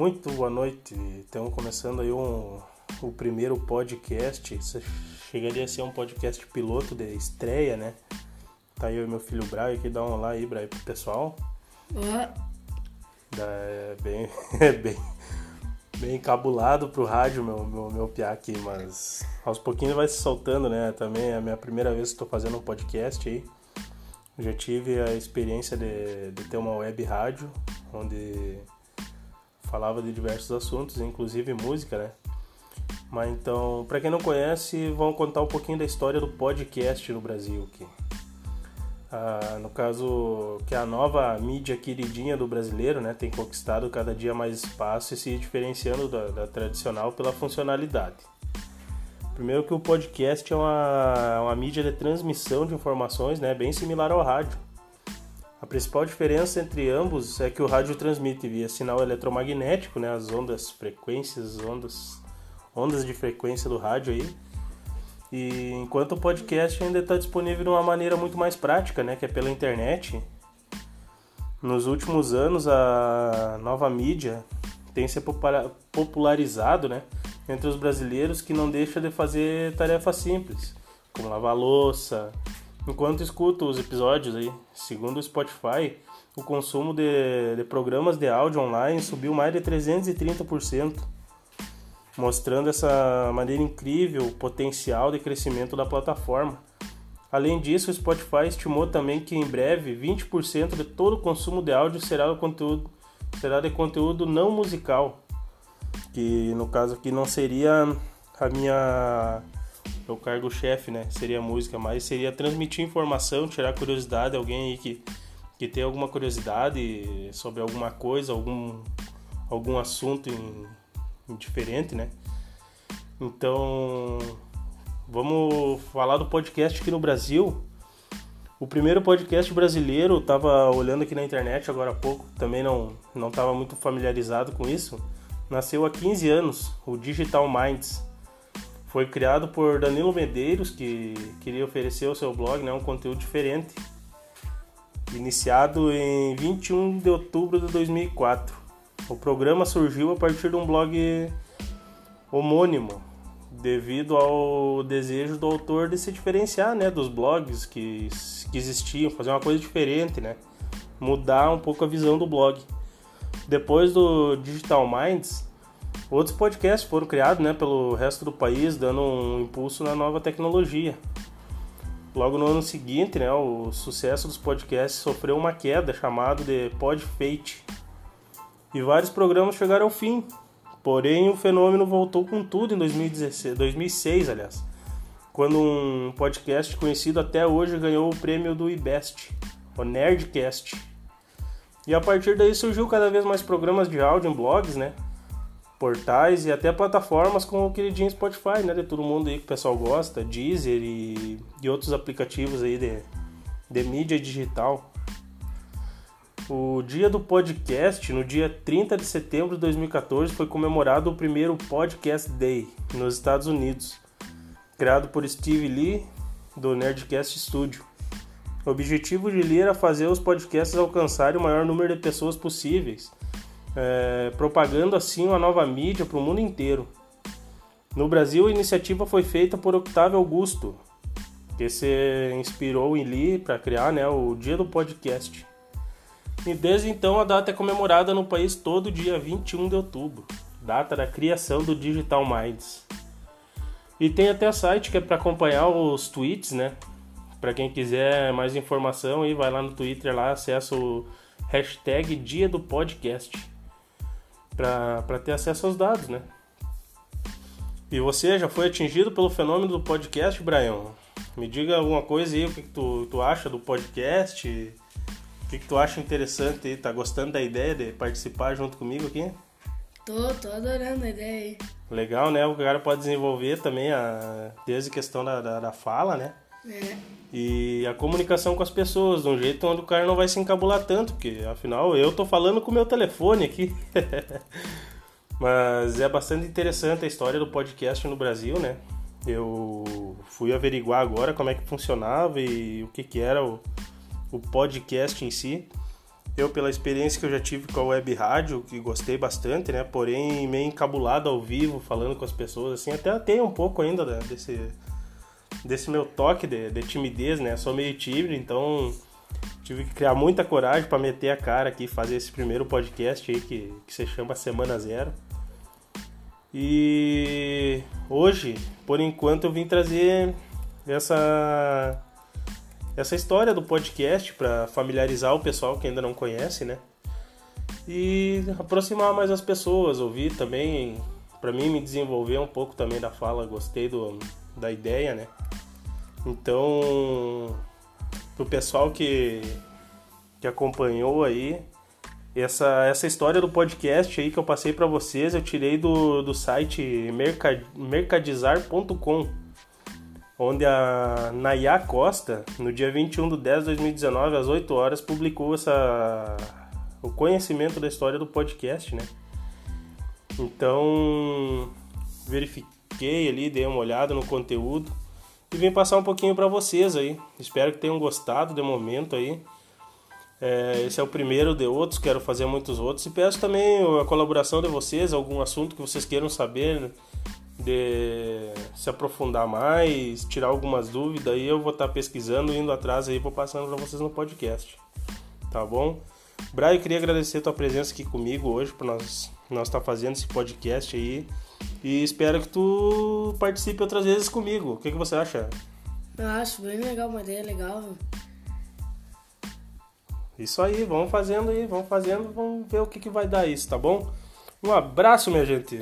Muito boa noite. Estamos começando aí um, o primeiro podcast. Isso chegaria a ser um podcast piloto de estreia, né? Tá eu e meu filho Braio aqui, dá um olá aí, Braio, pro pessoal. Olá. Da, é bem, é bem, bem encabulado pro rádio, meu, meu, meu piá aqui, mas aos pouquinhos vai se soltando, né? Também é a minha primeira vez que estou fazendo um podcast aí. Já tive a experiência de, de ter uma web rádio, onde falava de diversos assuntos, inclusive música, né? Mas então, para quem não conhece, vamos contar um pouquinho da história do podcast no Brasil aqui. Ah, no caso, que é a nova mídia queridinha do brasileiro, né, tem conquistado cada dia mais espaço e se diferenciando da, da tradicional pela funcionalidade. Primeiro que o podcast é uma, uma mídia de transmissão de informações, né, bem similar ao rádio. Principal diferença entre ambos é que o rádio transmite via sinal eletromagnético, né, as ondas, frequências, ondas, ondas de frequência do rádio aí, e enquanto o podcast ainda está disponível de uma maneira muito mais prática, né, que é pela internet. Nos últimos anos a nova mídia tem se popularizado, né, entre os brasileiros que não deixa de fazer tarefas simples, como lavar louça. Enquanto escuto os episódios aí, segundo o Spotify, o consumo de, de programas de áudio online subiu mais de 330% mostrando essa maneira incrível o potencial de crescimento da plataforma. Além disso, o Spotify estimou também que em breve 20% de todo o consumo de áudio será, conteúdo, será de conteúdo não musical, que no caso aqui não seria a minha o cargo-chefe, né? Seria música, mas seria transmitir informação, tirar curiosidade, alguém aí que, que tem alguma curiosidade sobre alguma coisa, algum, algum assunto em, diferente, né? Então, vamos falar do podcast aqui no Brasil. O primeiro podcast brasileiro, eu tava olhando aqui na internet agora há pouco, também não não estava muito familiarizado com isso. Nasceu há 15 anos, o Digital Minds. Foi criado por Danilo Medeiros, que queria oferecer ao seu blog né, um conteúdo diferente. Iniciado em 21 de outubro de 2004. O programa surgiu a partir de um blog homônimo, devido ao desejo do autor de se diferenciar né, dos blogs que, que existiam, fazer uma coisa diferente, né? mudar um pouco a visão do blog. Depois do Digital Minds, outros podcasts foram criados né, pelo resto do país, dando um impulso na nova tecnologia. Logo no ano seguinte, né, o sucesso dos podcasts sofreu uma queda chamada de Podfate, e vários programas chegaram ao fim. Porém, o fenômeno voltou com tudo em 2016, 2006, aliás, quando um podcast conhecido até hoje ganhou o prêmio do IBEST, o Nerdcast. E a partir daí surgiu cada vez mais programas de áudio em blogs, né? Portais e até plataformas como o queridinho Spotify, né? De todo mundo aí que o pessoal gosta, Deezer e, e outros aplicativos aí de, de mídia digital. O dia do podcast, no dia 30 de setembro de 2014, foi comemorado o primeiro Podcast Day nos Estados Unidos, criado por Steve Lee do Nerdcast Studio. O objetivo de Lee era fazer os podcasts alcançarem o maior número de pessoas possíveis, é, propagando assim uma nova mídia para o mundo inteiro. No Brasil, a iniciativa foi feita por Octavio Augusto, que se inspirou em Lee para criar né, o Dia do Podcast. E desde então a data é comemorada no país todo dia 21 de outubro, data da criação do Digital Minds. E tem até site que é para acompanhar os tweets, né? Para quem quiser mais informação, aí vai lá no Twitter lá, acessa o hashtag Dia do Podcast para ter acesso aos dados, né? E você já foi atingido pelo fenômeno do podcast, Brian? Me diga alguma coisa aí, o que, que tu, tu acha do podcast? que, que tu acha interessante aí? Tá gostando da ideia de participar junto comigo aqui? Tô, tô adorando a ideia aí. Legal, né? O cara pode desenvolver também a, desde a questão da, da, da fala, né? É. E a comunicação com as pessoas, de um jeito onde o cara não vai se encabular tanto, porque afinal eu tô falando com o meu telefone aqui. Mas é bastante interessante a história do podcast no Brasil, né? Eu fui averiguar agora como é que funcionava e o que, que era o, o podcast em si. eu pela experiência que eu já tive com a web rádio, que gostei bastante, né? Porém, meio encabulado ao vivo, falando com as pessoas, assim, até tenho um pouco ainda né, desse, desse meu toque de, de timidez, né? Sou meio tímido, então tive que criar muita coragem para meter a cara aqui fazer esse primeiro podcast aí que, que se chama Semana Zero. E hoje, por enquanto, eu vim trazer essa essa história do podcast para familiarizar o pessoal que ainda não conhece, né? E aproximar mais as pessoas, ouvir também, para mim me desenvolver um pouco também da fala, gostei do, da ideia, né? Então, pro pessoal que, que acompanhou aí, essa, essa história do podcast aí que eu passei para vocês, eu tirei do, do site mercadizar.com onde a Nayá Costa, no dia 21 de 10 de 2019, às 8 horas, publicou essa, o conhecimento da história do podcast, né? Então, verifiquei ali, dei uma olhada no conteúdo e vim passar um pouquinho para vocês aí. Espero que tenham gostado de momento aí. É, esse é o primeiro de outros, quero fazer muitos outros e peço também a colaboração de vocês, algum assunto que vocês queiram saber, né? de se aprofundar mais, tirar algumas dúvidas, aí eu vou estar tá pesquisando, indo atrás aí, vou passando para vocês no podcast. Tá bom? Eu queria agradecer a tua presença aqui comigo hoje para nós nós tá fazendo esse podcast aí e espero que tu participe outras vezes comigo. O que, que você acha? Eu acho bem legal, uma ideia legal. Isso aí, vamos fazendo aí, vamos fazendo, vamos ver o que, que vai dar isso, tá bom? Um abraço, minha gente.